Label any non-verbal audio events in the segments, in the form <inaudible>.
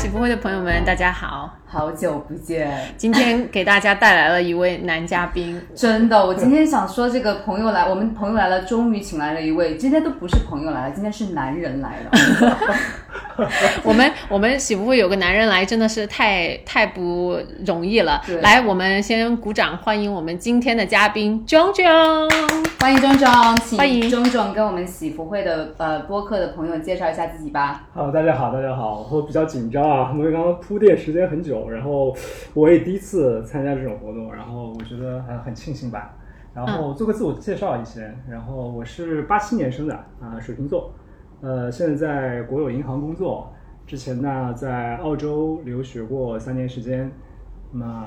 喜福会的朋友们，大家好！好久不见，今天给大家带来了一位男嘉宾。真的，我今天想说，这个朋友来，我们朋友来了，终于请来了一位，今天都不是朋友来了，今天是男人来了。<laughs> <laughs> 我们我们喜福会有个男人来，真的是太太不容易了。来，我们先鼓掌欢迎我们今天的嘉宾炯炯，欢迎炯炯，欢迎炯炯跟我们喜福会的呃播客的朋友介绍一下自己吧。好，大家好，大家好，我比较紧张啊，因为刚刚铺垫时间很久，然后我也第一次参加这种活动，然后我觉得还很庆幸吧。然后做个自我介绍一些，然后我是八七年生的啊，水瓶座。呃，现在在国有银行工作，之前呢在澳洲留学过三年时间，那。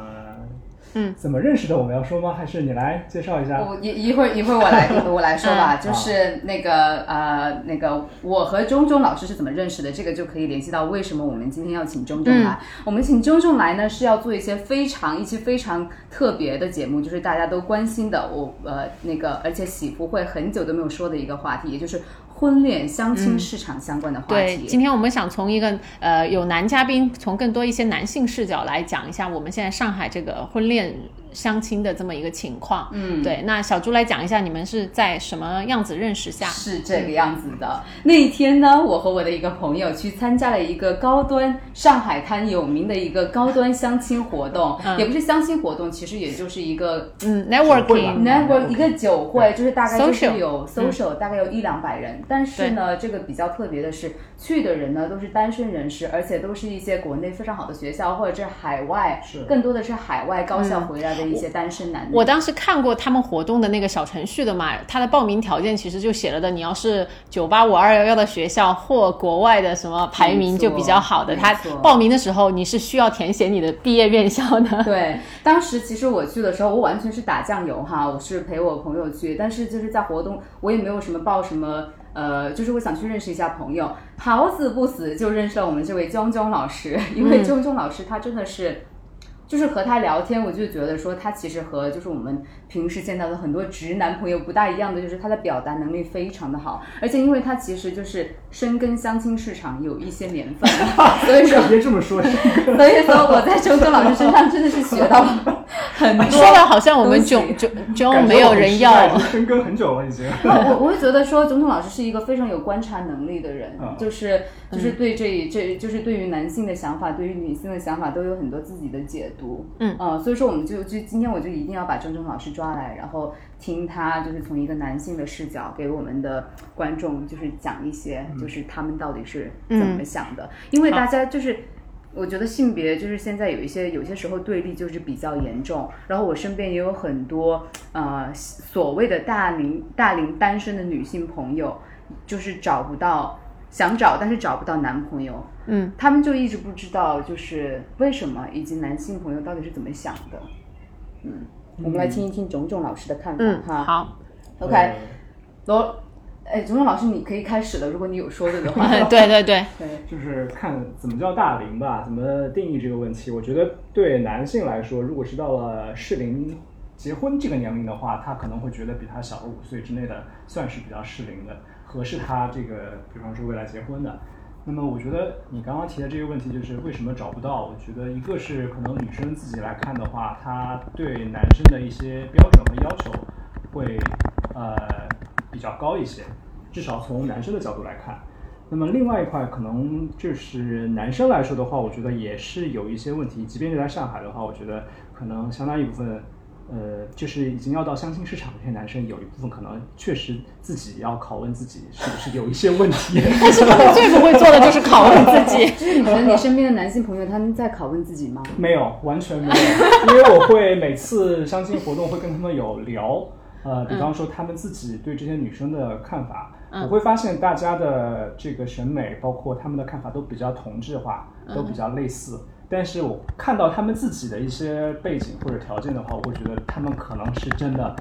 嗯，怎么认识的？我们要说吗？还是你来介绍一下？我一一会儿一会儿我来我来说吧。<laughs> 就是那个呃那个我和钟钟老师是怎么认识的？这个就可以联系到为什么我们今天要请钟钟来。我们请钟钟来呢，是要做一些非常一期非常特别的节目，就是大家都关心的，我呃那个而且喜福会很久都没有说的一个话题，也就是。婚恋相亲市场相关的话题。对，今天我们想从一个呃有男嘉宾，从更多一些男性视角来讲一下我们现在上海这个婚恋。相亲的这么一个情况，嗯，对，那小朱来讲一下，你们是在什么样子认识下？是这个样子的。那一天呢，我和我的一个朋友去参加了一个高端上海滩有名的一个高端相亲活动，也不是相亲活动，其实也就是一个嗯 networking，network 一个酒会，就是大概就是有 social，大概有一两百人。但是呢，这个比较特别的是，去的人呢都是单身人士，而且都是一些国内非常好的学校或者是海外，更多的是海外高校回来的。一些单身男女，我当时看过他们活动的那个小程序的嘛，他的报名条件其实就写了的，你要是九八五二幺幺的学校或国外的什么排名就比较好的，他报名的时候你是需要填写你的毕业院校的。对，当时其实我去的时候，我完全是打酱油哈，我是陪我朋友去，但是就是在活动，我也没有什么报什么，呃，就是我想去认识一下朋友，好死不死就认识了我们这位江江老师，因为江江老师他真的是。就是和他聊天，我就觉得说他其实和就是我们平时见到的很多直男朋友不大一样的，就是他的表达能力非常的好，而且因为他其实就是深耕相亲市场有一些年份，<laughs> 所以说别这么说，所以说我在周周老师身上真的是学到了 <laughs> 很多，说的好像我们就就就没有人要，深耕很久了已经。<laughs> 我我会觉得说，总统老师是一个非常有观察能力的人，就是就是对这这就是对于男性的想法，对于女性的想法都有很多自己的解读。嗯。呃，所以说我们就就今天我就一定要把郑铮老师抓来，然后听他就是从一个男性的视角给我们的观众就是讲一些，就是他们到底是怎么想的。因为大家就是我觉得性别就是现在有一些有些时候对立就是比较严重，然后我身边也有很多呃所谓的大龄大龄单身的女性朋友，就是找不到。想找，但是找不到男朋友，嗯，他们就一直不知道就是为什么，以及男性朋友到底是怎么想的，嗯，我们来听一听种种老师的看法哈。好，OK，罗，哎，种种老师你可以开始了，如果你有说的的话。<laughs> 对对 <laughs> 对，就是看怎么叫大龄吧，怎么定义这个问题。我觉得对男性来说，如果是到了适龄结婚这个年龄的话，他可能会觉得比他小个五岁之内的算是比较适龄的。合适他这个，比方说未来结婚的，那么我觉得你刚刚提的这个问题就是为什么找不到？我觉得一个是可能女生自己来看的话，她对男生的一些标准和要求会呃比较高一些，至少从男生的角度来看。那么另外一块可能就是男生来说的话，我觉得也是有一些问题。即便是在上海的话，我觉得可能相当一部分。呃，就是已经要到相亲市场，这些男生有一部分可能确实自己要拷问自己是不是有一些问题。<laughs> 但是他们最不会做的就是拷问自己。就是你觉得你身边的男性朋友他们在拷问自己吗？没有，完全没有。因为我会每次相亲活动会跟他们有聊，呃，比方说他们自己对这些女生的看法，我会发现大家的这个审美，包括他们的看法都比较同质化，都比较类似。但是我看到他们自己的一些背景或者条件的话，我会觉得他们可能是真的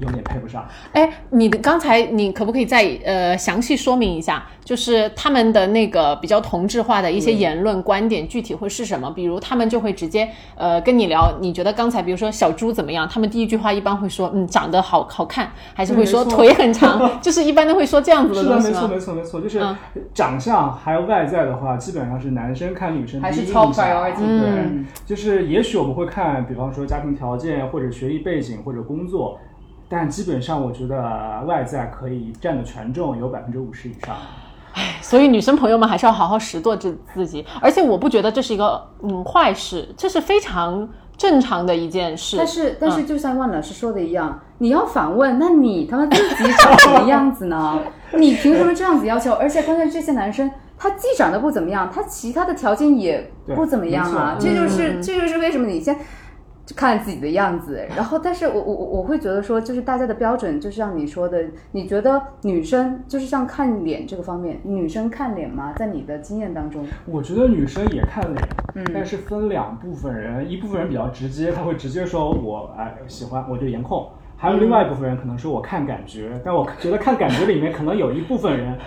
有点配不上。哎，你的刚才你可不可以再呃详细说明一下，就是他们的那个比较同质化的一些言论观点具体会是什么？比如他们就会直接呃跟你聊，你觉得刚才比如说小猪怎么样？他们第一句话一般会说嗯长得好好看，还是会说腿很长，<laughs> 就是一般都会说这样子是的，东西没错，没错，没错，就是嗯。长相还有外在的话，基本上是男生看女生还是第一 top 印象 priority，对，嗯。就是也许我们会看，比方说家庭条件或者学历背景或者工作，但基本上我觉得外在可以占的权重有百分之五十以上。所以女生朋友们还是要好好拾掇自自己，而且我不觉得这是一个嗯坏事，这是非常正常的一件事。但是但是就像万老师说的一样，你要反问，那你他妈自己长什么样子呢？你凭什么这样子要求？而且关键这些男生。他既长得不怎么样，他其他的条件也不怎么样啊，这就是、嗯这就是为什么你先看自己的样子，然后但是我我我我会觉得说，就是大家的标准，就是像你说的，你觉得女生就是像看脸这个方面，女生看脸吗？在你的经验当中，我觉得女生也看脸，嗯但是分两部分人，一部分人比较直接，他会直接说我哎喜欢我就颜控，还有另外一部分人可能说我看感觉，但我觉得看感觉里面可能有一部分人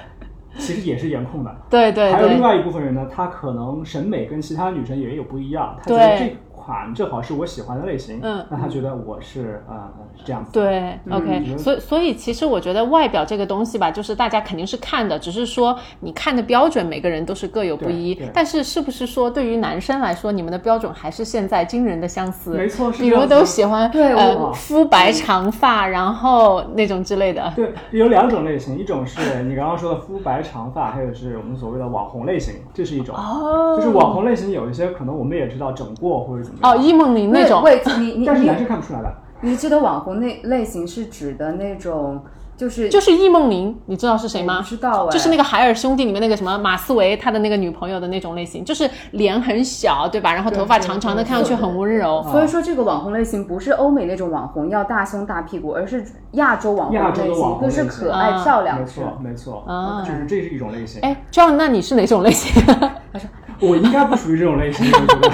其实也是颜控的。对对对，还有另外一部分人呢，他可能审美跟其他女生也有不一样，他觉得这款正好是我喜欢的类型，嗯那他觉得我是呃呃是这样子，，对，OK，嗯所以所以其实我觉得外表这个东西吧，就是大家肯定是看的，只是说你看的标准每个人都是各有不一。但是是不是说对于男生来说，你们的标准还是现在惊人的相似？没错是比如都喜欢对呃肤白长发，然后那种之类的。对，有两种类型，一种是你刚刚说的肤白长发，还有是我们所谓的网红类型，这是一种。哦就是网红类型有一些可能我们也知道整过或者怎么样，哦，易梦玲那种，你你你但是男生看不出来的。你知道网红类类型是指的那种，就是就是易梦玲，你知道是谁吗？我不知道哎就是那个海尔兄弟里面那个什么马思唯，他的那个女朋友的那种类型，就是脸很小，对吧？然后头发长长的，看上去很温柔。所以说这个网红类型不是欧美那种网红要大胸大屁股，而是亚洲网红亚洲的类型，网红就是可爱啊漂亮是没错，没错，啊就是这是一种类型。哎，John，那你是哪种类型？我应该不属于这种类型，我觉得。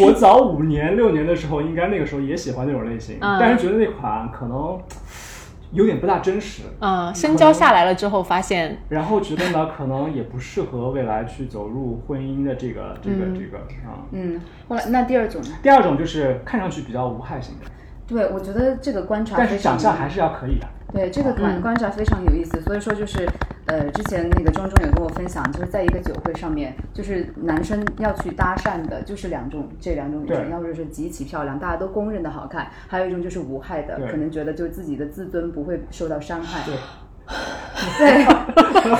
我早五年六年的时候，应该那个时候也喜欢那种类型，嗯但是觉得那款可能有点不大真实。嗯，深交下来了之后，发现然后觉得呢，可能也不适合未来去走入婚姻的这个这个嗯这个啊、嗯，后来那第二种呢？第二种就是看上去比较无害型的，对，我觉得这个观察但是长相还是要可以的。对这个观嗯观察非常有意思，所以说就是，呃，之前那个庄庄有跟我分享，就是在一个酒会上面，就是男生要去搭讪的，就是两种这两种女生，要不就是极其漂亮，大家都公认的好看，还有一种就是无害的，可能觉得就自己的自尊不会受到伤害。对，<laughs>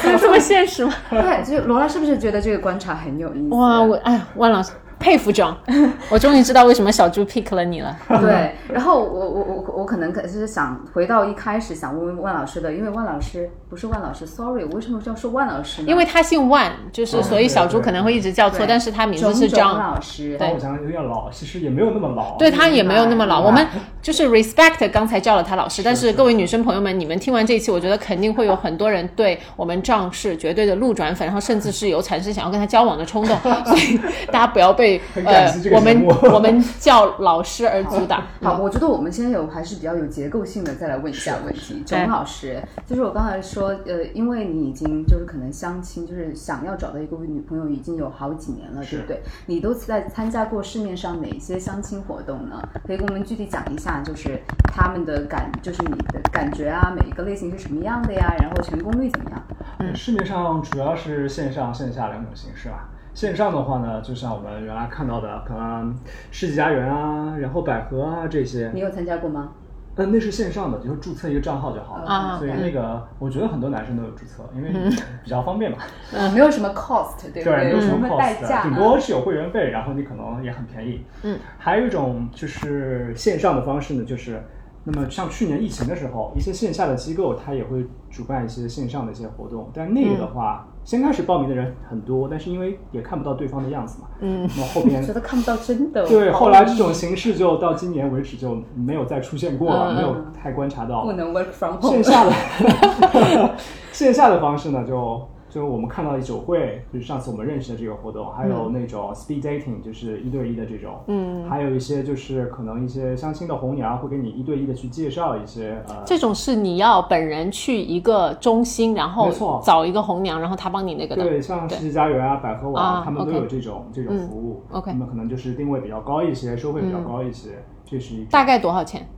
对，<laughs> 这么现实吗？<laughs> 对，就是罗拉是不是觉得这个观察很有意思？哇，我哎，万老师佩服 John，<laughs> 我终于知道为什么小猪 pick 了你了。<laughs> 对，<laughs> 然后我我我我可能可是想回到一开始想问问万老师的，因为万老师不是万老师，sorry，我为什么叫说万老师呢？因为他姓万，就是哦所以小猪可能会一直叫错，但是他名字是种种 John。老师，对我想有点老，其实也没有那么老。对他也没有那么老，我们就是 respect 刚才叫了他老师，但是各位女生朋友们，你们听完这一期，我觉得肯定会有很多人对我们仗是绝对的路转粉，然后甚至是有产生想要跟他交往的冲动，<laughs> 所以大家不要被呃我们我们叫老师而阻挡。好，我觉得我们现在有还是比较有结构性的，再来问一下问题。对钟老师，就是我刚才说，呃，因为你已经就是可能相亲，就是想要找到一个女朋友已经有好几年了，对不对？你都在参加过市面上哪些相亲活动呢？可以跟我们具体讲一下，就是他们的感，就是你的感觉啊，每一个类型是什么样的呀？然后成功率怎么样？嗯，市面上主要是线上线下两种形式吧。线上的话呢，就像我们原来看到的，可能世纪佳缘啊，然后百合啊这些，你有参加过吗？呃，那是线上的，就是注册一个账号就好了。啊所以那个，我觉得很多男生都有注册，因为比较方便嘛。<laughs> 嗯，没有什么 cost，对不对，没有什什么代 cost？顶多是有会员费，然后你可能也很便宜。嗯，还有一种就是线上的方式呢，就是那么像去年疫情的时候，一些线下的机构它也会主办一些线上的一些活动，但那个的话，先开始报名的人很多，但是因为也看不到对方的样子嘛，嗯，那么后边觉得看不到真的。对，后来这种形式就到今年为止就没有再出现过了，嗯没有太观察到不能 work from home 线。下的 <laughs> 线下的方式呢，就就我们看到的酒会，就是上次我们认识的这个活动，还有那种 speed dating，就是一对一的这种，嗯，还有一些就是可能一些相亲的红娘会给你一对一的去介绍一些呃，这种是你要本人去一个中心，然后找一个红娘，然后她帮你那个的。对，像世纪佳缘啊、百合网啊啊，他们都有这种这种服务。嗯，OK 那么可能就是定位比较高一些，收费比较高一些，这是一种。大概多少钱？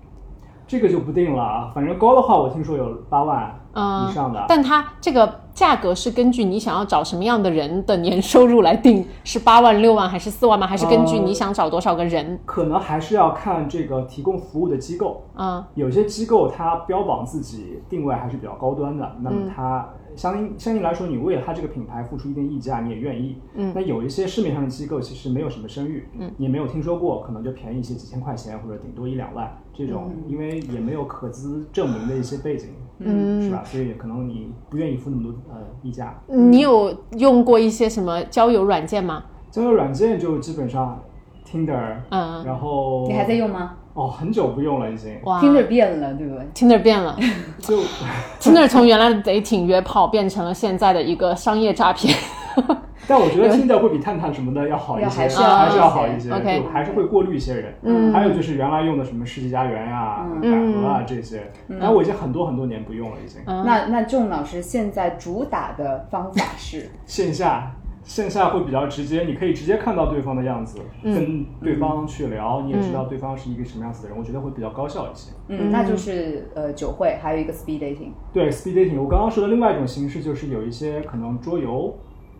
这个就不定了啊，反正高的话，我听说有八万嗯以上的。但它这个价格是根据你想要找什么样的人的年收入来定，<laughs> 是八万、六万还是四万吗？还是根据呃你想找多少个人？可能还是要看这个提供服务的机构。嗯有些机构它标榜自己定位还是比较高端的，那嗯么它相应相应来说，你为了它这个品牌付出一定溢价，你也愿意。嗯，那有一些市面上的机构其实没有什么声誉，嗯，你也没有听说过，可能就便宜一些，几千块钱或者顶多一两万这种，因为也没有可资证明的一些背景，嗯是吧？所以可能你不愿意付那么多呃溢价。你有用过一些什么交友软件吗？交友软件就基本上 Tinder，嗯，然后你还在用吗哦，很久不用了已经，哇？Tinder 变了，对不对？Tinder 变了就，<laughs> Tinder 从原来的 dating 约炮变成了现在的一个商业诈骗。<laughs> 但我觉得听的会比探探什么的要好一些，还是要还是要好一些就还是会过滤一些人。嗯。还有就是原来用的什么世纪佳缘呀、百合啊这些，然后我已经很多很多年不用了，已经。嗯。那那仲老师现在主打的方法是，<laughs> 线下线下会比较直接，你可以直接看到对方的样子，跟对方去聊，你也知道对方是一个什么样子的人，我觉得会比较高效一些。嗯，那就是呃酒会，还有一个 speed dating。对 speed dating，我刚刚说的另外一种形式就是有一些可能桌游，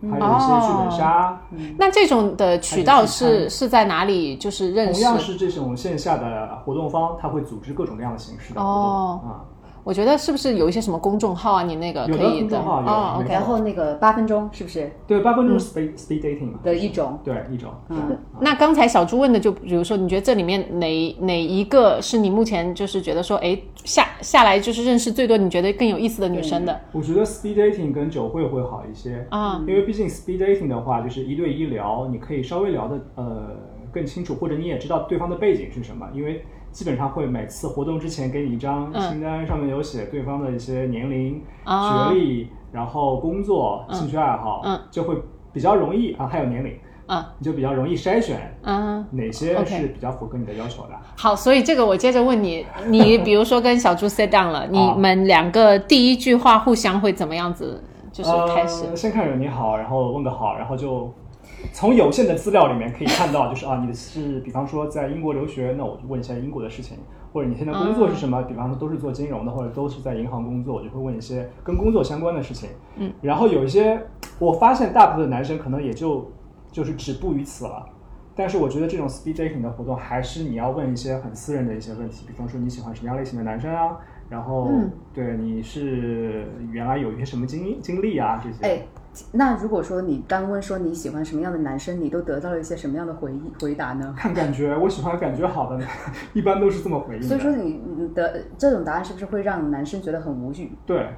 还有一些剧本杀，那这种的渠道是是在哪里？就是认识？同样是这种线下的活动方，他会组织各种各样的形式的活动。哦。啊。我觉得是不是有一些什么公众号啊？你那个可以公众号有哦没，OK 然后那个八分钟是不是？对，八分钟是 speed speed dating 嘛，的一种？对一种。嗯，那刚才小朱问的，就比如说，你觉得这里面哪哪一个是你目前就是觉得说，哎，下下来就是认识最多，你觉得更有意思的女生的？我觉得 speed dating 跟酒会会好一些，啊？因为毕竟 speed dating 的话，就是一对一聊，你可以稍微聊的呃更清楚，或者你也知道对方的背景是什么，因为基本上会每次活动之前给你一张嗯。清单，上面有写对方的一些年龄、啊。学历，然后工作、兴趣爱好，嗯。就会比较容易啊，还有年龄，嗯。你就比较容易筛选嗯，哪些是比较符合你的要求的。好，所以这个我接着问你，你 <laughs> 比如说跟小猪 sit down 了，你们两个第一句话互相会怎么样子？就是开始？呃、先看人你好，然后问个好，然后就从有限的资料里面可以看到，就是啊，你是比方说在英国留学，那我就问一下英国的事情，或者你现在工作是什么，比方说都是做金融的，或者都是在银行工作，我就会问一些跟工作相关的事情。嗯，然后有一些我发现大部分的男生可能也就就是止步于此了。但是我觉得这种 speed dating 的活动，还是你要问一些很私人的一些问题，比方说你喜欢什么样类型的男生啊，然后、对你是原来有一些什么经经历啊这些。哎，那如果说你单问说你喜欢什么样的男生，你都得到了一些什么样的回忆回答呢？看感觉，我喜欢感觉好的，<laughs> 一般都是这么回应。所以说你你的这种答案是不是会让男生觉得很无语？对，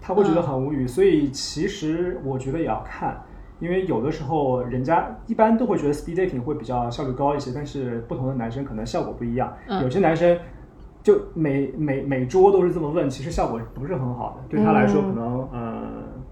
他会觉得很无语。所以其实我觉得也要看，因为有的时候人家一般都会觉得 speed dating 会比较效率高一些，但是不同的男生可能效果不一样。有些男生就每每每桌都是这么问，其实效果不是很好的，对他来说可能、呃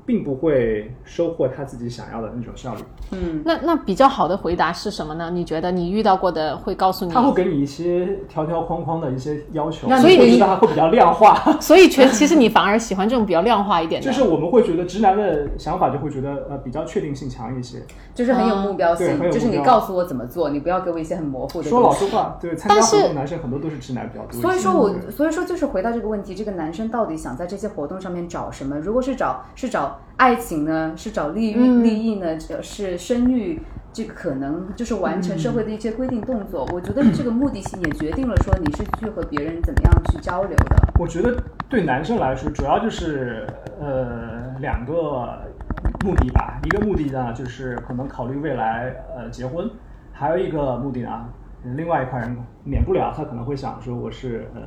并不会收获他自己想要的那种效率。嗯，那那比较好的回答是什么呢？你觉得你遇到过的会告诉你他？会给你一些条条框框的一些要求，所以觉得他会比较量化。<laughs> 所以全其实你反而喜欢这种比较量化一点的，就是我们会觉得直男的想法就会觉得呃比较确定性强一些。就是很有目标性，就是你告诉我怎么做，你不要给我一些很模糊的说。老实话，对参加但是活动男生很多都是直男比较多。所以说我，所以说就是回到这个问题，这个男生到底想在这些活动上面找什么？如果是找是找爱情呢，是找利益、嗯利益呢，呃是生育，这个可能就是完成社会的一些规定动作。我觉得这个目的性也决定了说你是去和别人怎么样去交流的。我觉得对男生来说，主要就是呃两个目的吧。一个目的呢，就是可能考虑未来呃结婚；还有一个目的呢，另外一块人免不了他可能会想说我是呃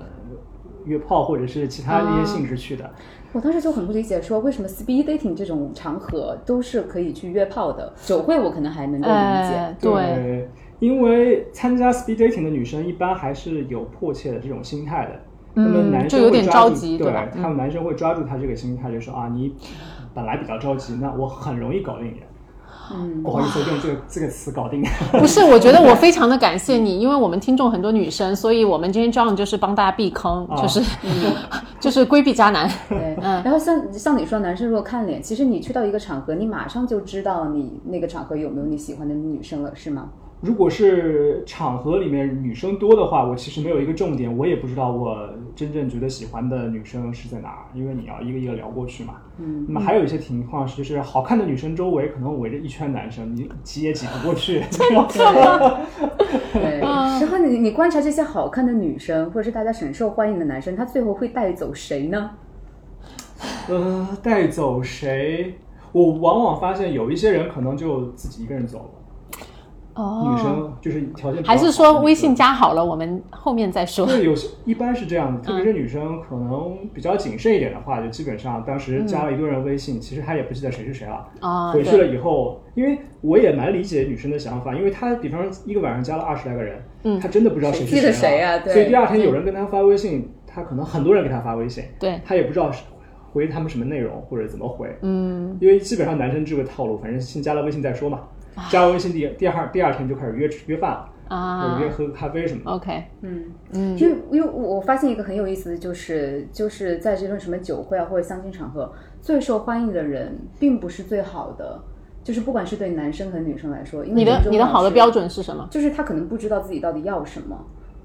约炮或者是其他一些性质去的。我当时就很不理解，说为什么 speed dating 这种场合都是可以去约炮的，酒会我可能还能够理解。呃，对，对，因为参加 speed dating 的女生一般还是有迫切的这种心态的。那么嗯男就有点生会抓住着急对他们男生会抓住他这个心态，就说啊，你本来比较着急，那我很容易搞定你。嗯，不好意思，用这个这个词搞定。<laughs> 不是，我觉得我非常的感谢你，因为我们听众很多女生，所以我们今天这样就是帮大家避坑，啊就是、<laughs> 就是规避渣男。对，然后像像你说，男生如果看脸，其实你去到一个场合，你马上就知道你那个场合有没有你喜欢的女生了，是吗？如果是场合里面女生多的话，我其实没有一个重点，我也不知道我真正觉得喜欢的女生是在哪儿，因为你要一个一个聊过去嘛。嗯，那么还有一些情况是，就是好看的女生周围可能围着一圈男生，你挤也挤不过去。<laughs> <laughs> 对，<laughs> 然后你你观察这些好看的女生，或者是大家很受欢迎的男生，他最后会带走谁呢？呃，带走谁？我往往发现有一些人可能就自己一个人走了。哦女生就是条件还是说微信加好了，我们后面再说。对，有些一般是这样的，特别是女生可能比较谨慎一点的话，就基本上当时加了一堆人微信，其实她也不记得谁是谁了。啊，回去了以后，因为我也蛮理解女生的想法，因为她比方说一个晚上加了二十来个人，嗯她真的不知道谁是记得了，谁啊对所以第二天有人跟她发微信，她可能很多人给她发微信，对，她也不知道是回他们什么内容或者怎么回，嗯，因为基本上男生这个套路，反正先加了微信再说嘛，加了微信第第二第二天就开始约吃约饭了，啊者约喝咖啡什么的。，OK，嗯，嗯因为因为我发现一个很有意思的就是，就是在这种什么酒会啊或者相亲场合，最受欢迎的人并不是最好的，就是不管是对男生和女生来说，因为你的你的好的标准是什么？就是他可能不知道自己到底要什么。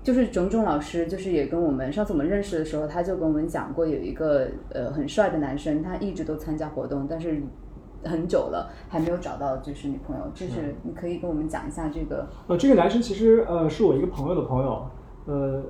就是种种老师，就是也跟我们上次我们认识的时候，他就跟我们讲过，有一个呃很帅的男生，他一直都参加活动，但是很久了还没有找到就是女朋友。就是你可以跟我们讲一下这个，呃，这个男生其实呃是我一个朋友的朋友，呃，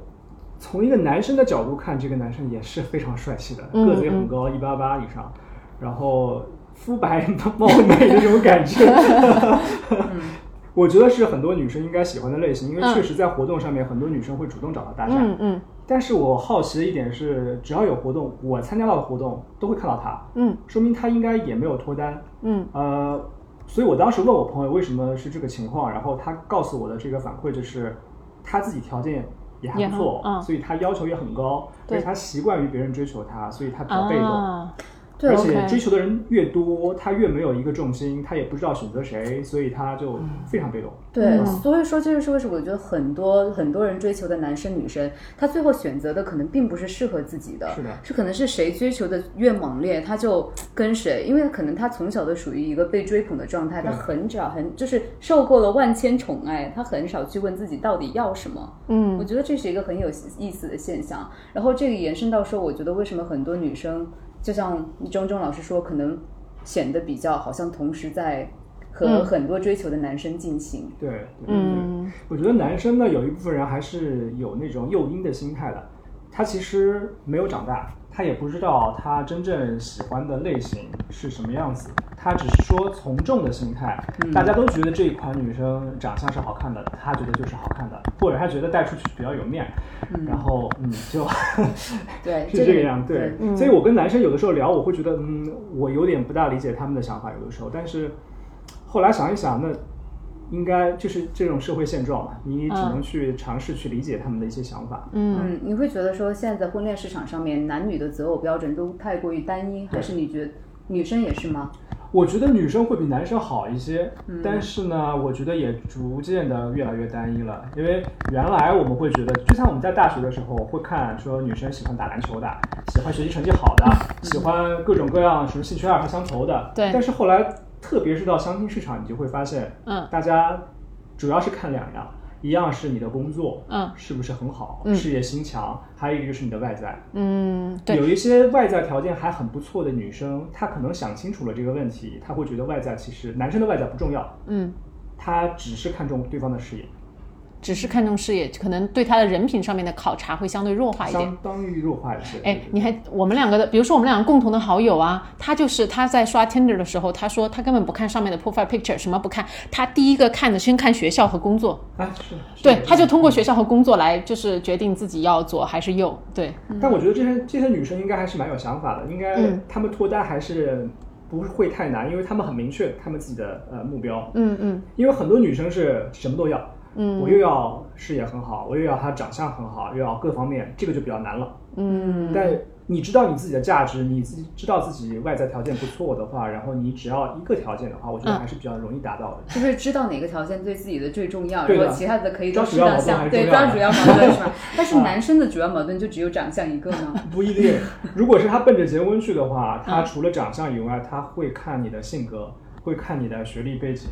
从一个男生的角度看，这个男生也是非常帅气的，嗯个子也很高，一八八以上，然后肤白 <laughs> 貌美那种感觉。<laughs> 我觉得是很多女生应该喜欢的类型，因为嗯。确实在活动上面，很多女生会主动找到搭讪。嗯嗯。但是我好奇的一点是，只要有活动，我参加到的活动都会看到他，嗯。说明他应该也没有脱单。嗯。呃，所以我当时问我朋友为什么是这个情况，然后他告诉我的这个反馈就是，他自己条件也还不错，嗯。所以他要求也很高，对。而且他习惯于别人追求他，所以他比较被动。啊，对而且追求的人越多，他越没有一个重心，他也不知道选择谁，所以他就非常被动。对，嗯所以说这就是为什么我觉得很多很多人追求的男生女生，他最后选择的可能并不是适合自己的，是的是可能是谁追求的越猛烈，他就跟谁，因为可能他从小都属于一个被追捧的状态，他很少很就是受够了万千宠爱，他很少去问自己到底要什么。嗯我觉得这是一个很有意思的现象。然后这个延伸到说，我觉得为什么很多女生，就像钟钟老师说，可能显得比较好像同时在和嗯。很多追求的男生进行。对对对对，嗯。我觉得男生呢，有一部分人还是有那种诱因的心态的，他其实没有长大，他也不知道他真正喜欢的类型是什么样子，他只是说从众的心态，大家都觉得这一款女生长相是好看的，他觉得就是好看的，或者他觉得带出去比较有面，然后嗯就 <laughs> 对，是这个样，对，嗯所以我跟男生有的时候聊，我会觉得，嗯，我有点不大理解他们的想法，有的时候，但是后来想一想，那应该就是这种社会现状嘛，你只能去尝试去理解他们的一些想法。嗯，嗯，你会觉得说现在在婚恋市场上面，男女的择偶标准都太过于单一，还是你觉得女生也是吗？我觉得女生会比男生好一些，嗯但是呢，我觉得也逐渐的越来越单一了。因为原来我们会觉得，就像我们在大学的时候会看说女生喜欢打篮球的，喜欢学习成绩好的，喜欢各种各样什么兴趣爱好相投的。对但是后来，特别是到相亲市场，你就会发现，嗯，大家主要是看两样，一样是你的工作，嗯。是不是很好，嗯。事业心强，还有一个就是你的外在。嗯，对，有一些外在条件还很不错的女生，她可能想清楚了这个问题，她会觉得外在其实男生的外在不重要，嗯，她只是看重对方的事业，只是看重事业，可能对他的人品上面的考察会相对弱化一点。相当于弱化一些。哎，你还我们两个的，比如说我们两个共同的好友啊，他就是他在刷 Tinder 的时候，他说他根本不看上面的 profile picture，什么不看，他第一个看的先看学校和工作，啊，是，是。对，他就通过学校和工作来就是决定自己要左还是右，对，但我觉得这些这些女生应该还是蛮有想法的，应该嗯。她们脱单还是不会太难，因为她们很明确她们自己的呃目标。嗯嗯。因为很多女生是什么都要，嗯我又要事业很好，我又要他长相很好，又要各方面，这个就比较难了。嗯，但你知道你自己的价值，你自己知道自己外在条件不错的话，然后你只要一个条件的话，我觉得还是比较容易达到的。就是知道哪个条件对自己的最重要，然后其他的可以抓都是要的抓主要矛盾是吧？<laughs> 但是男生的主要矛盾就只有长相一个吗？<laughs> 不一定，如果是他奔着结婚去的话，他除了长相以外，他会看你的性格，会看你的学历背景，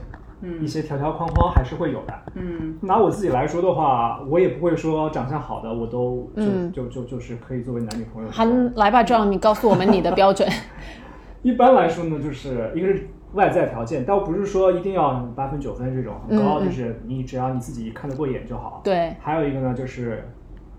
一些条条框框还是会有的。嗯，拿我自己来说的话，我也不会说长相好的我都就、嗯就就就是可以作为男女朋友。还，来吧，John，你告诉我们你的标准。<laughs> 一般来说呢，就是一个是外在条件，倒不是说一定要八分九分这种很高，就是你只要你自己看得过眼就好。对，还有一个呢，就是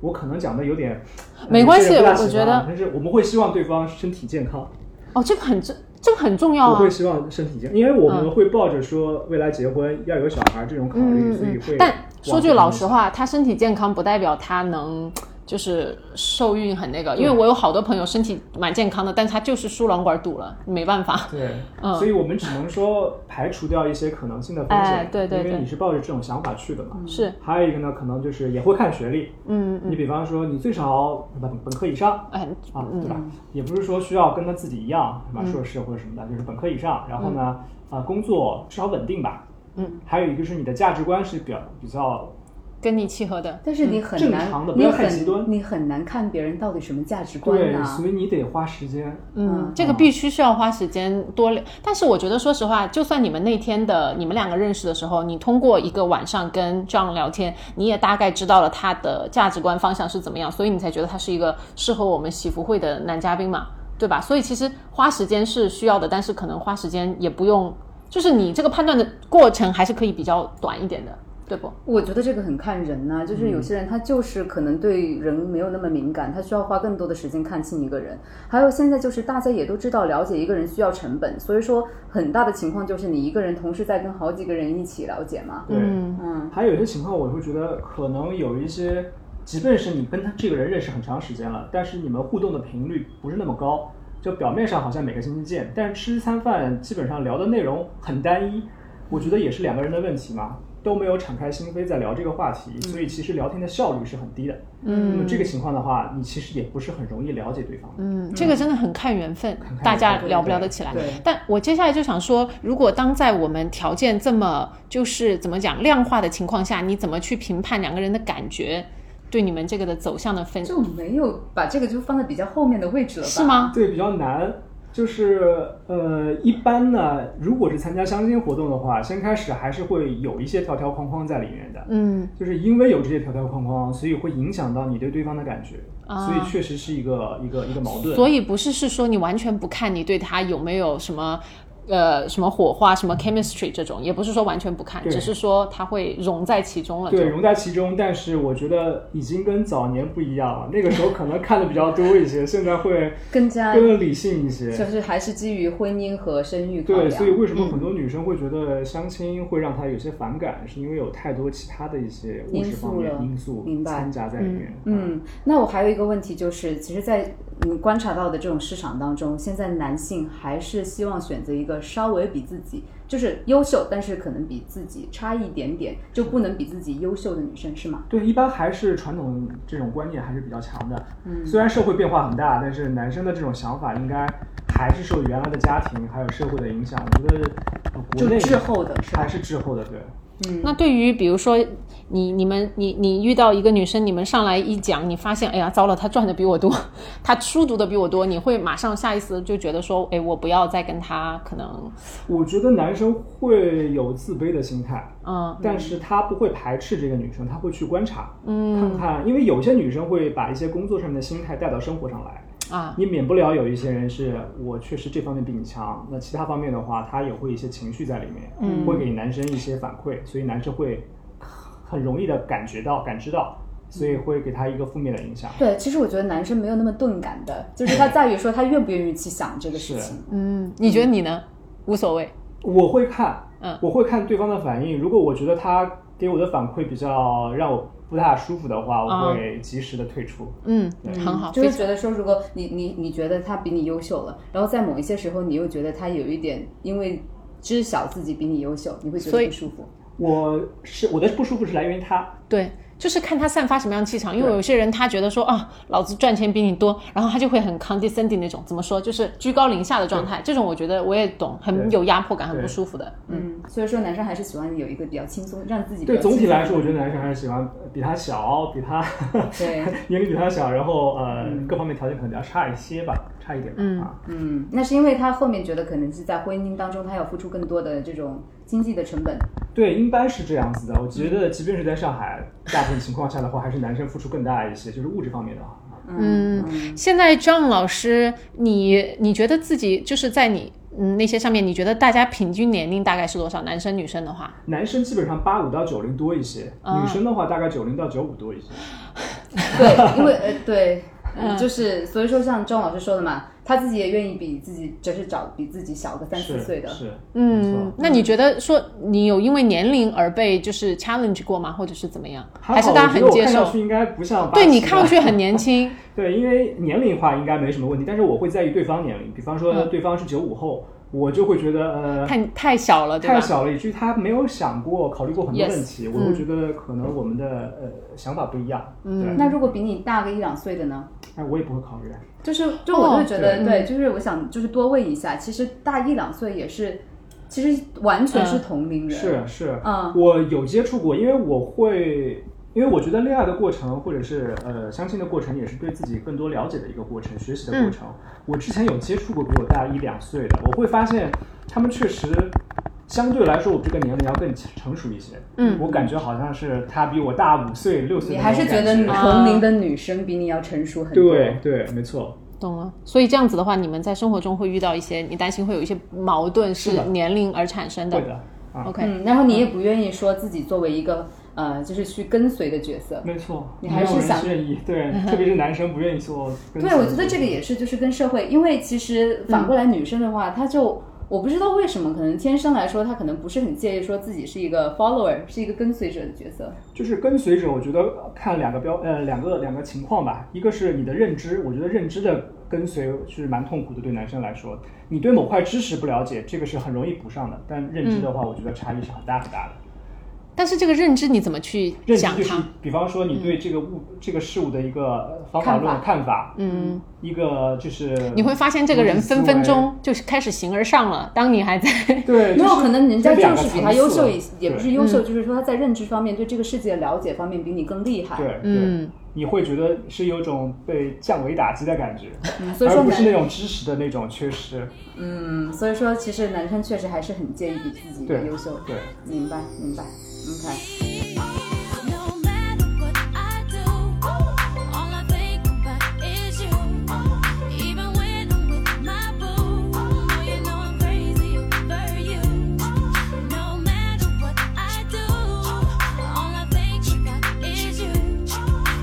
我可能讲的有点呃没关系我觉得但是我们会希望对方身体健康，哦，这个很这这个很重要啊我会。希望身体健康，因为我们嗯会抱着说未来结婚要有小孩这种考虑，所以会。但说句老实，话，他身体健康不代表他能就是受孕很那个，因为我有好多朋友身体蛮健康的，但他就是输卵管堵了，没办法。对，<laughs> 嗯所以我们只能说排除掉一些可能性的风险，哎对对对因为你是抱着这种想法去的嘛。是，还有一个呢，可能就是也会看学历，嗯你比方说你最少本本科以上哎，啊，对吧？也不是说需要跟他自己一样，什么硕士或者什么的，就是本科以上。然后呢，啊，工作至少稳定吧。嗯。还有一个是你的价值观是比较比较跟你契合的。但是你很正难，你常的不要太极很端你很难看别人到底什么价值观对，呢、所以你得花时间。嗯，这个必须需要花时间多聊。但是我觉得，说实话，就算你们那天的你们两个认识的时候，你通过一个晚上跟 John 聊天，你也大概知道了他的价值观方向是怎么样，所以你才觉得他是一个适合我们喜福会的男嘉宾嘛，对吧？所以其实花时间是需要的，但是可能花时间也不用，就是你这个判断的过程还是可以比较短一点的，对不？我觉得这个很看人呐、就是有些人他就是可能对人没有那么敏感，他需要花更多的时间看清一个人。还有现在就是大家也都知道，了解一个人需要成本，所以说很大的情况就是你一个人同时在跟好几个人一起了解嘛。对，嗯嗯，还有一些情况，我会觉得可能有一些，即便是你跟他这个人认识很长时间了，但是你们互动的频率不是那么高，就表面上好像每个星期见，但是吃餐饭基本上聊的内容很单一，我觉得也是两个人的问题嘛，都没有敞开心扉在聊这个话题，所以其实聊天的效率是很低的。嗯，那么这个情况的话，你其实也不是很容易了解对方。嗯，这个真的很看缘分，看大家聊不聊得起来。对但我接下来就想说，如果当在我们条件这么就是怎么讲量化的情况下，你怎么去评判两个人的感觉，对你们这个的走向的分？就没有把这个就放在比较后面的位置了吧？是？吗？对，比较难。就是呃，一般呢，如果是参加相亲活动的话，先开始还是会有一些条条框框在里面的。嗯，就是因为有这些条条框框，所以会影响到你对对方的感觉，啊所以确实是一个一个一个矛盾。所以不是是说你完全不看你对他有没有什么。呃，什么火花，什么 chemistry 这种，也不是说完全不看，只是说它会融在其中了。对融在其中，但是我觉得已经跟早年不一样了。那个时候可能看的比较多一些，<laughs> 现在会更加更理性一些。就是还是基于婚姻和生育考对，所以为什么很多女生会觉得相亲会让她有些反感，是因为有太多其他的一些物质方面因素了因素掺杂在里面。嗯，那我还有一个问题就是，其实，在你观察到的这种市场当中，现在男性还是希望选择一个稍微比自己就是优秀，但是可能比自己差一点点，就不能比自己优秀的女生，是吗？对，一般还是传统这种观念还是比较强的。嗯，虽然社会变化很大，但是男生的这种想法应该还是受原来的家庭还有社会的影响。我觉得呃国内就滞后的是还是滞后的，对。那对于比如说你你们你你遇到一个女生，你们上来一讲，你发现哎呀糟了，她赚的比我多，<laughs> 她书读的比我多，你会马上下意识就觉得说，哎，我不要再跟她可能我觉得男生会有自卑的心态，嗯但是他不会排斥这个女生，他会去观察，嗯，看看，因为有些女生会把一些工作上面的心态带到生活上来。啊你免不了有一些人是我确实这方面比你强，那其他方面的话，他也会一些情绪在里面，嗯，会给男生一些反馈，所以男生会很容易的感觉到、感知到，所以会给他一个负面的影响。对，其实我觉得男生没有那么钝感的，就是他在于说他愿不愿意去想这个事情。嗯，你觉得你呢？无所谓，我会看，嗯我会看对方的反应。如果我觉得他给我的反馈比较让我不太舒服的话，我会及时的退出。嗯，很好，就是觉得说，如果你你你觉得他比你优秀了，然后在某一些时候你又觉得他有一点因为知晓自己比你优秀，你会觉得不舒服。我是我的不舒服是来源于他，对，就是看他散发什么样的气场。因为有些人他觉得说啊，老子赚钱比你多，然后他就会很 condescending 那种，怎么说，就是居高临下的状态。这种我觉得我也懂，很有压迫感，很不舒服的。嗯，所以说男生还是喜欢有一个比较轻松，让自己对总体来说，我觉得男生还是喜欢比他小，比他对。<laughs> 年龄比他小，然后呃各方面条件可能比较差一些吧，差一点吧、嗯啊。嗯，那是因为他后面觉得可能是在婚姻当中，他要付出更多的这种经济的成本。对，应该是这样子的。我觉得，即便是在上海，大部分情况下的话，还是男生付出更大一些，就是物质方面的啊。嗯现在张老师，你你觉得自己就是在你嗯那些上面，你觉得大家平均年龄大概是多少？男生女生的话，男生基本上八五到九零多一些，啊女生的话大概九零到九五多一些。<laughs> 对，因为呃对。嗯，就是所以说，像周老师说的嘛，他自己也愿意比自己，就是找比自己小个三四岁的。是，没嗯，那你觉得说你有因为年龄而被就是 challenge 过吗？或者是怎么样？还还是大家很接受？看上去应该不像对你看上去很年轻，<laughs> 对，因为年龄的话应该没什么问题，但是我会在意对方年龄，比方说嗯对方是九五后，我就会觉得呃太太小了，太小了，以至于他没有想过、考虑过很多问题，我嗯会觉得可能我们的呃想法不一样。嗯，那如果比你大个一两岁的呢？哎我也不会考虑。就是，就我就觉得，哦对，就是我想，就是多问一下，其实大一两岁也是，其实完全是同龄人。是是，嗯我有接触过，因为我会，因为我觉得恋爱的过程或者是呃相亲的过程，也是对自己更多了解的一个过程，学习的过程。我之前有接触过比我大一两岁的，我会发现他们确实相对来说，我这个年龄要更成熟一些。嗯我感觉好像是他比我大五岁六岁你还是觉得同龄的女生比你要成熟很多。对对，没错。懂了。所以这样子的话，你们在生活中会遇到一些，你担心会有一些矛盾是年龄而产生的。对的啊 OK，嗯，然后你也不愿意说自己作为一个呃，就是去跟随的角色。没错，你还是想愿意，对，<laughs> 特别是男生不愿意做跟随。对，我觉得这个也是，就是跟社会，因为其实反过来女生的话，她就我不知道为什么，可能天生来说，她可能不是很介意说自己是一个 follower，是一个跟随者的角色。就是跟随者，我觉得看两个标呃两个两个情况吧，一个是你的认知，我觉得认知的跟随是蛮痛苦的，对男生来说，你对某块知识不了解，这个是很容易补上的，但认知的话，我觉得差异是很大很大的。但是这个认知你怎么去讲它？，比方说你对这个物、这个事物的一个方法论的看法，嗯，一个就是你会发现这个人分分钟就是开始形而上了。当你还在对，没有就是可能人家就是比他优秀一些，也不是优秀，就是说他在认知方面对这个世界的了解方面比你更厉害。对，对嗯，你会觉得是有种被降维打击的感觉，嗯，所以说而不是那，种知识的那种缺失。嗯，所以说其实男生确实还是很介意比自己对优秀。对，明白，明白。OK，No matter what I do, all I think about is you. Even when I'm with my boo, oh, you know I'm crazy over you. No matter what I do, all I think about is you.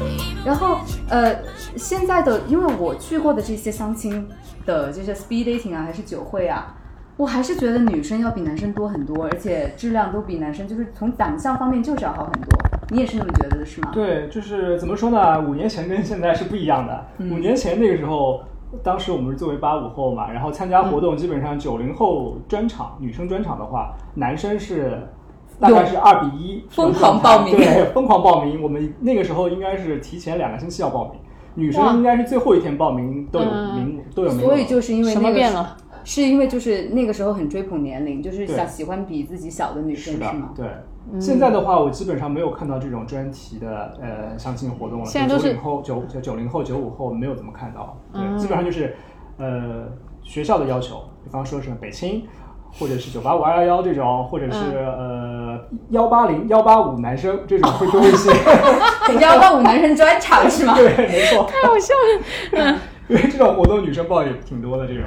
Even 然后呃，现在的因为我去过的这些相亲的这些 speed dating 啊，还是酒会啊，我还是觉得女生要比男生多很多，而且质量都比男生就是从长相方面就是要好很多。你也是那么觉得的是吗？对，就是怎么说呢？五年前跟现在是不一样的。嗯五年前那个时候，当时我们是作为八五后嘛，然后参加活嗯动，基本上九零后专场，女生专场的话，男生是大概是二比一，疯狂报名对，疯狂报名。我们那个时候应该是提前两个星期要报名，女生应该是最后一天报名都有嗯名额，都有名额。所以就是因为什那个时么变了？是因为就是那个时候很追捧年龄，就是对想喜欢比自己小的女生是是吗，？对。现在的话，我基本上没有看到这种专题的呃相亲活动了。现在都是九零后、九九九零后、九五后没有怎么看到。对，嗯基本上就是呃学校的要求，比方说是北清，或者是九八五二幺幺这种，或者是、呃幺八零幺八五男生这种会多一些。<laughs> <laughs> 幺八五男生专场是吗？对，没错，太好笑了。因为这种活动女生报也挺多的，这种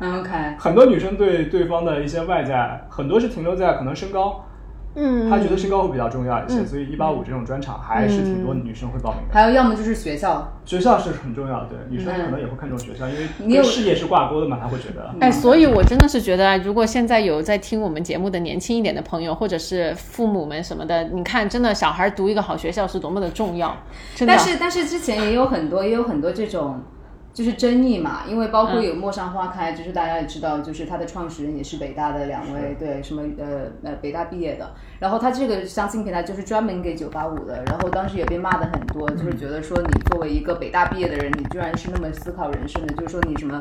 嗯，OK，<laughs> 很多女生对对方的一些外在，很多是停留在可能身高。嗯，她觉得身高会比较重要一些，所以一八五这种专场还是挺多女生会报名的。还有要么就是学校，学校是很重要的，对女生可能也会看重学校，因为跟事业是挂钩的嘛，她会觉得。哎，所以我真的是觉得啊，如果现在有在听我们节目的年轻一点的朋友，或者是父母们什么的，你看，真的小孩读一个好学校是多么的重要，真的。但是但是之前也有很多也有很多这种。就是争议嘛，因为包括有陌上花开，就是大家也知道，就是它的创始人也是北大的两位，对，什么呃呃北大毕业的。然后它这个相亲平台就是专门给九八五的，然后当时也被骂的很多，就是觉得说你作为一个北大毕业的人，你居然是那么思考人生的，就是说你什么。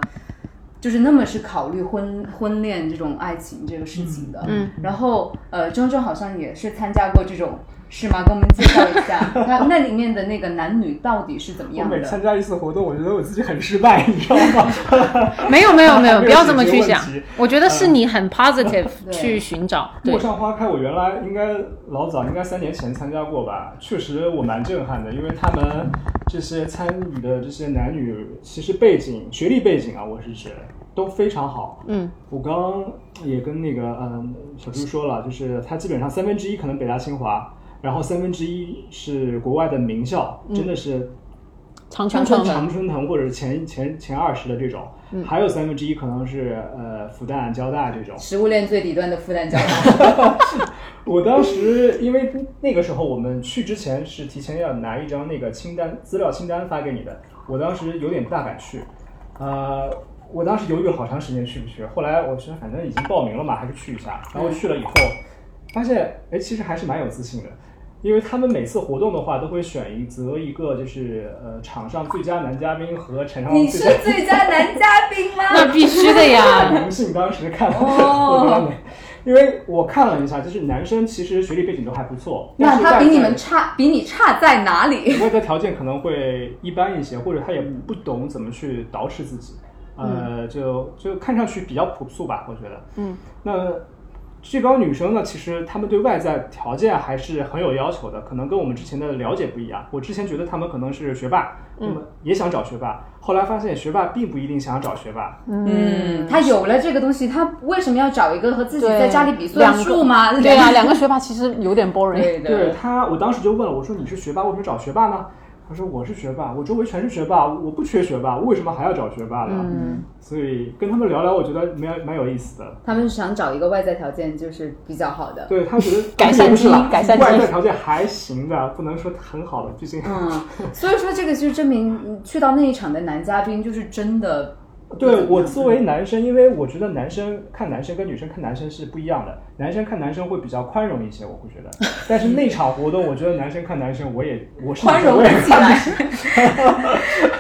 就是那么是考虑婚婚恋这种爱情这个事情的，嗯，然后呃，铮铮好像也是参加过这种，是吗？给我们介绍一下，<laughs> 那那里面的那个男女到底是怎么样的？每参加一次活动，我觉得我自己很失败，<laughs> 你知道吗？没有没有没有，<laughs> 不要这么去想。我觉得是你很 positive 去寻找，陌，上花开，我原来应该老早，应该三年前参加过吧。确实我蛮震撼的，因为他们这些参与的这些男女，其实背景、学历背景啊，我是指都非常好。嗯，我刚刚也跟那个嗯小朱说了，就是他基本上三分之一可能北大清华，然后三分之一是国外的名校，真的是常春藤。常春藤或者是前前前二十的这种，还有三分之一可能是呃复旦、交大这种。食物链最底端的复旦交大，<laughs> 我当时因为那个时候我们去之前是提前要拿一张那个清单资料清单发给你的，我当时有点不大敢去，呃，我当时犹豫了好长时间去不去，后来我觉得反正已经报名了嘛，还是去一下。然后去了以后，发现哎，其实还是蛮有自信的，因为他们每次活动的话都会选一择一个就是呃场上最佳男嘉宾和场上你是最佳男嘉宾吗？<laughs> 那必须的呀。<laughs> 荣幸当时看因为我看了一下，就是男生其实学历背景都还不错，那他比你们差，比你差在哪里？外在条件可能会一般一些，或者他也不懂怎么去捯饬自己，呃，就就看上去比较朴素吧，我觉得。嗯，那这帮女生呢，其实她们对外在条件还是很有要求的，可能跟我们之前的了解不一样。我之前觉得她们可能是学霸，那么也想找学霸，后来发现学霸并不一定想找学霸。嗯，他有了这个东西，他为什么要找一个和自己在家里比算术吗？对啊，两个学霸其实有点 boring。对他，我当时就问了，我说你是学霸，为什么找学霸呢？他说我是学霸，我周围全是学霸，我不缺学霸，为什么还要找学霸呢？嗯，所以跟他们聊聊，我觉得蛮蛮有意思的。他们是想找一个外在条件就是比较好的。对他觉得 <laughs> 改善基因改善外在条件还行的，不能说很好的，毕竟。嗯，所以说这个就证明嗯去到那一场的男嘉宾就是真的。对我作为男生，因为我觉得男生看男生跟女生看男生是不一样的，男生看男生会比较宽容一些，我会觉得。但是那场活动，我觉得男生看男生，我也我是宽容不起来，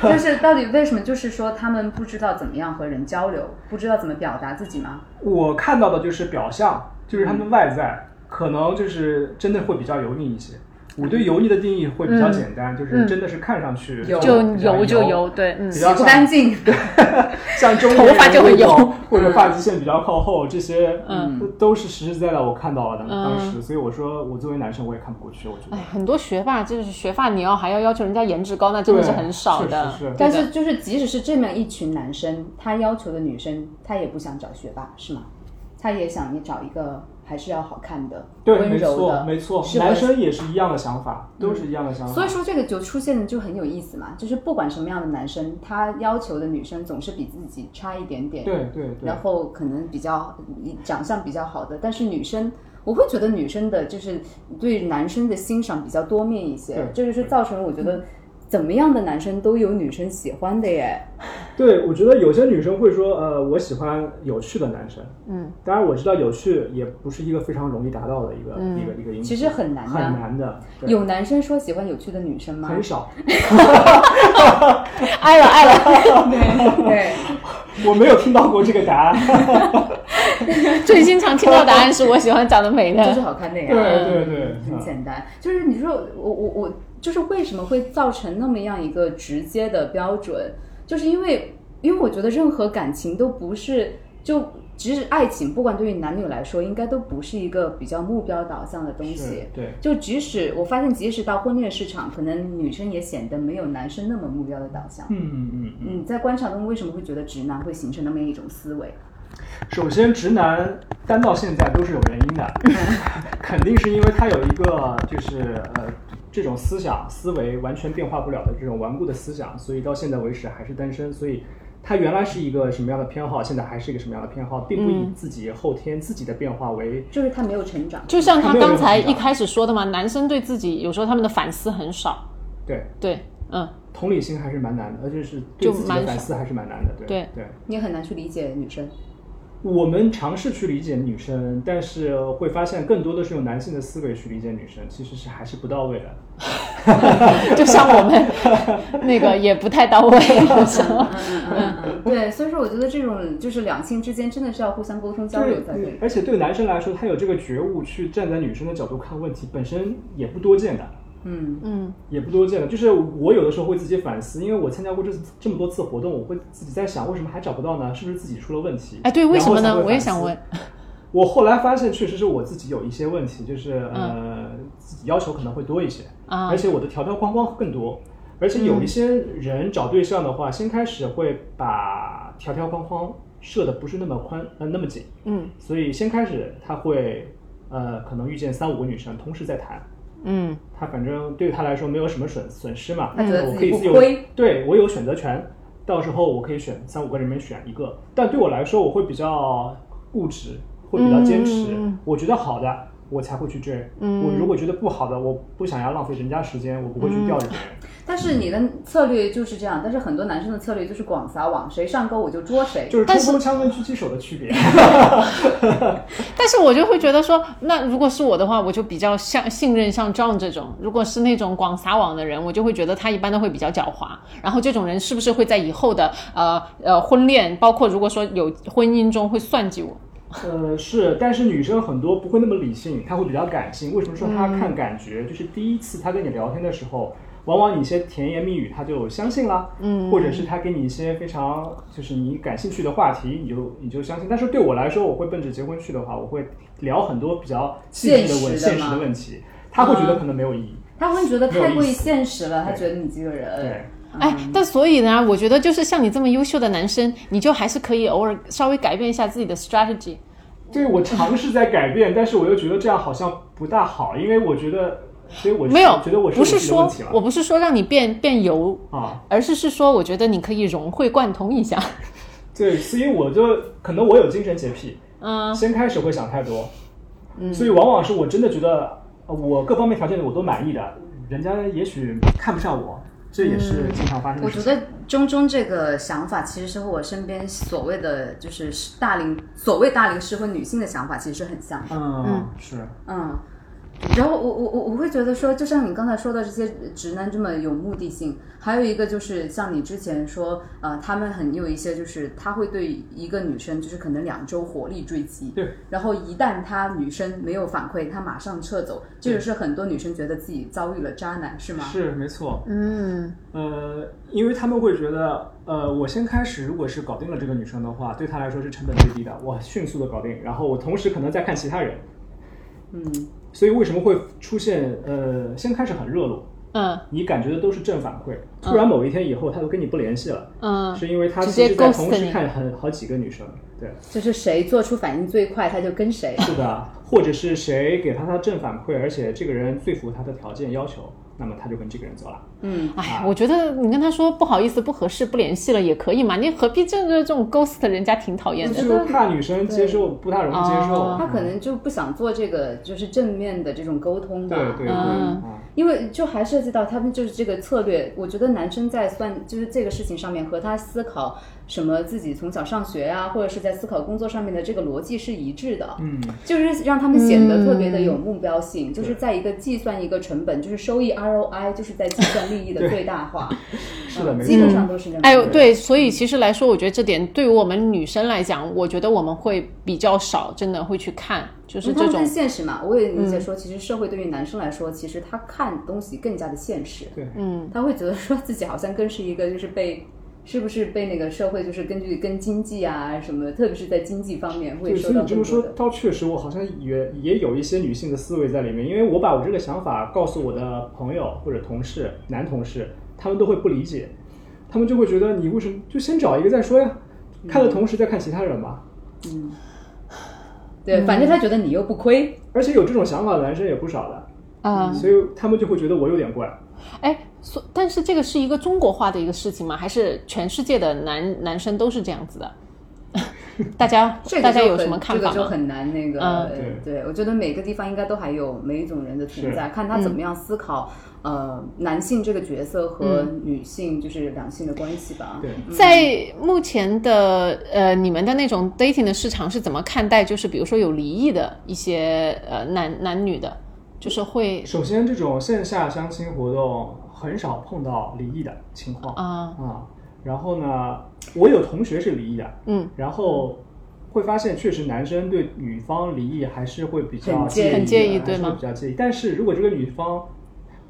<laughs> 就是到底为什么？就是说他们不知道怎么样和人交流，不知道怎么表达自己吗？我看到的就是表象，就是他们外在、可能就是真的会比较油腻一些。我对油腻的定义会比较简单，就是真的是看上去油就油就油，对，嗯比，较不干净。对像中头发就会油油，或者发际线比较靠后，这些嗯都是实实在在我看到了的。嗯当时，所以我说我作为男生我也看不过去，我觉得哎，。很多学霸就是学霸，你要还要要求人家颜值高，那真的是很少的。是是是对的但是就是即使是这么一群男生，他要求的女生，他也不想找学霸，是吗？他也想你找一个还是要好看的、对，没温柔错，的，没错，男生也是一样的想法，都是一样的想法。所以说这个就出现的就很有意思嘛，就是不管什么样的男生，他要求的女生总是比自己差一点点，对对对然，后可能比较长相比较好的，但是女生。我会觉得女生的就是对男生的欣赏比较多面一些，这就是造成我觉得怎么样的男生都有女生喜欢的耶。对，我觉得有些女生会说，呃，我喜欢有趣的男生。嗯，当然我知道有趣也不是一个非常容易达到的一个、一个一个因素，其实很难的很难的，有男生说喜欢有趣的女生吗？很少。爱了爱了，<laughs> 对，我没有听到过这个答案。<laughs> 最经常听到答案是我喜欢长得美的就是。好看的呀。对对对，很嗯简单，就是你说我我我，就是为什么会造成那么样一个直接的标准，就是因为因为我觉得任何感情都不是就。即使爱情，不管对于男女来说，应该都不是一个比较目标导向的东西。对。就即使我发现，即使到婚恋市场，可能女生也显得没有男生那么目标的导向。嗯嗯嗯嗯。嗯，在观察中为什么会觉得直男会形成那么一种思维？首先，直男单到现在都是有原因的，<laughs> 肯定是因为他有一个就是呃这种思想思维完全变化不了的这种顽固的思想，所以到现在为止还是单身。所以他原来是一个什么样的偏好，现在还是一个什么样的偏好，并不以自己后天自己的变化为就是他没有成长。就像他刚才一开始说的嘛，男生对自己有时候他们的反思很少。对。对，嗯，同理心还是蛮难的，而且是对就自己的蛮反思还是蛮难的。对对对，你很难去理解女生。我们尝试去理解女生，但是会发现更多的是用男性的思维去理解女生，其实是还是不到位的。<laughs> 就像我们 <laughs> 那个也不太到位，好像嗯嗯嗯，对，所以说我觉得这种就是两性之间真的是要互相沟通交流才对。而且对男生来说，他有这个觉悟去站在女生的角度看问题，本身也不多见的。嗯嗯也不多见了，就是我有的时候会自己反思，因为我参加过这这么多次活动，我会自己在想，为什么还找不到呢？是不是自己出了问题？哎，对，为什么呢？我也想问。我后来发现，确实是我自己有一些问题，就是呃，嗯自己要求可能会多一些，啊而且我的条条框框更多，而且有一些人找对象的话，先开始会把条条框框设的不是那么宽呃那么紧，嗯所以先开始他会呃可能遇见三五个女生同时在谈，嗯。他反正对他来说没有什么损损失嘛，他觉得我可以自由，对我有选择权，到时候我可以选三五个人里面选一个，但对我来说我会比较固执，会比较坚持，嗯我觉得好的我才会去追，我如果觉得不好的，我不想要浪费人家时间，我不会去钓着别人。但是你的策略就是这样，但是很多男生的策略就是广撒网，谁上钩我就捉谁。就是冲锋枪跟狙击手的区别。<laughs> 但是我就会觉得说，那如果是我的话，我就比较像信任像 John 这种，如果是那种广撒网的人，我就会觉得他一般都会比较狡猾。然后这种人是不是会在以后的呃呃婚恋，包括如果说有婚姻中会算计我？呃，是，但是女生很多不会那么理性，她会比较感性。为什么说她看感觉？就是第一次她跟你聊天的时候，往往你一些甜言蜜语，他就相信了，嗯，或者是他给你一些非常就是你感兴趣的话题，你就你就相信。但是对我来说，我会奔着结婚去的话，我会聊很多比较现实的问现实的现实的问题，他会觉得可能没有意义。他会觉得太过于现实了，他觉得你这个人。对，哎，但所以呢，我觉得就是像你这么优秀的男生，你就还是可以偶尔稍微改变一下自己的 strategy。对我尝试在改变，但是我又觉得这样好像不大好，因为我觉得，所以我没有，觉得我不是是有自己的问说我不是说让你变变油，啊。而是是说我觉得你可以融会贯通一下。<laughs> 对，所以我就可能我有精神洁癖，嗯先开始会想太多，嗯所以往往是我真的觉得呃我各方面条件我都满意的，人家也许看不上我，这也是经常发生的事情。我觉得中中这个想法其实是和我身边所谓的就是大龄所谓大龄适婚女性的想法其实是很像的。嗯，是，嗯，然后我我我我会觉得说，就像你刚才说的这些直男这么有目的性，还有一个就是像你之前说，呃，他们很有一些就是他会对一个女生就是可能两周火力追击，对，然后一旦他女生没有反馈，他马上撤走，这就是很多女生觉得自己遭遇了渣男，是吗？是没错。嗯呃，因为他们会觉得，呃，我先开始如果是搞定了这个女生的话，对他来说是成本最低的，我迅速的搞定，然后我同时可能在看其他人，嗯，所以为什么会出现呃，先开始很热络，嗯。你感觉的都是正反馈，突然某一天以后他都跟你不联系了，嗯，是因为他其实在同时看很好几个女生，对，就是谁做出反应最快，他就跟谁。是的，或者是谁给他他正反馈，而且这个人最符合他的条件要求，那么他就跟这个人走了。嗯，哎，我觉得你跟他说不好意思、不合适、不联系了也可以嘛，你何必这个这种 ghost 人家挺讨厌的。就怕女生接受不太容易接受，哦他可能就不想做这个就是正面的这种沟通吧。对对对，因为就还涉及到他们就是这个策略，我觉得男生在算就是这个事情上面和他思考什么自己从小上学啊、或者是在思考工作上面的这个逻辑是一致的，嗯，就是让他们显得特别的有目标性，就是在一个计算一个成本，就是收益 ROI，就是在计算利益的最大化，<laughs> 是的，嗯基本。上都是这样。哎呦，对，所以其实来说，我觉得这点对于我们女生来讲，我觉得我们会比较少，真的会去看，就是这种现实嘛，我也理解说，其实社会对于男生来说，其实他看东西更加的现实，对，嗯。他会觉得说自己好像更是一个就是被。是不是被那个社会就是根据跟经济啊什么，特别是在经济方面会对，受所以你这么说倒确实，我好像也也有一些女性的思维在里面，因为我把我这个想法告诉我的朋友或者同事，男同事，他们都会不理解，他们就会觉得你为什么就先找一个再说呀，看的同时再看其他人吧。嗯。对，反正他觉得你又不亏，而且有这种想法的男生也不少的，啊，所以他们就会觉得我有点怪。哎，所但是这个是一个中国化的一个事情吗？还是全世界的男男生都是这样子的？<laughs> 大家 <laughs> 大家有什么看法吗？这个就很难那个，嗯对我觉得每个地方应该都还有每一种人的存在，看他怎么样思考。呃，男性这个角色和女性就是两性的关系吧。对，在目前的呃你们的那种 dating 的市场是怎么看待？就是比如说有离异的一些呃男男女的，就是会首先这种线下相亲活动很少碰到离异的情况啊啊。然后呢，我有同学是离异的，嗯，然后会发现确实男生对女方离异还是会比较很介意很介意对吗会比较介意。但是如果这个女方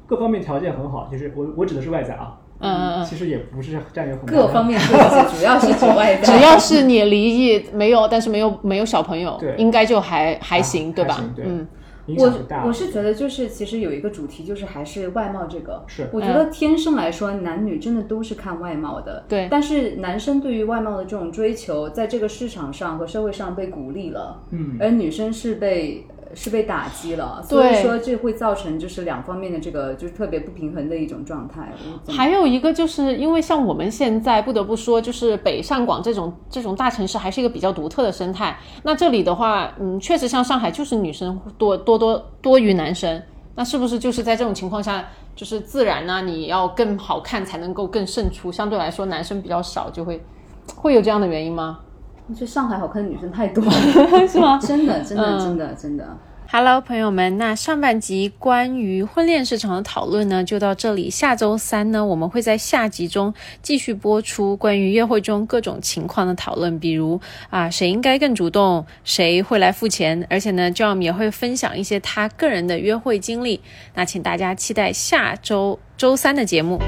各方面条件很好，就是我我指的是外在啊，嗯嗯嗯其实也不是占有很各方面都是，主要是指外在。<laughs> 只要是你离异没有，但是没有没有小朋友对，应该就还还行，啊对吧行？对嗯，影响不我大。我是觉得就是其实有一个主题就是还是外貌这个，是我觉得天生来说男女真的都是看外貌的，对但是男生对于外貌的这种追求，在这个市场上和社会上被鼓励了，嗯，而女生是被是被打击了，所以说这会造成就是两方面的这个就是特别不平衡的一种状态。还有一个就是因为像我们现在不得不说，就是北上广这种这种大城市还是一个比较独特的生态。那这里的话，嗯，确实像上海就是女生多多多多于男生。那是不是就是在这种情况下，就是自然呢、你要更好看才能够更胜出，相对来说男生比较少，就会会有这样的原因吗？我觉得上海好看的女生太多了，<laughs> 是吗？<laughs> 真的真的嗯真的真的。Hello，朋友们，那上半集关于婚恋市场的讨论呢，就到这里。下周三呢，我们会在下集中继续播出关于约会中各种情况的讨论，比如啊，谁应该更主动，谁会来付钱，而且呢，John 也会分享一些他个人的约会经历。那请大家期待下周周三的节目。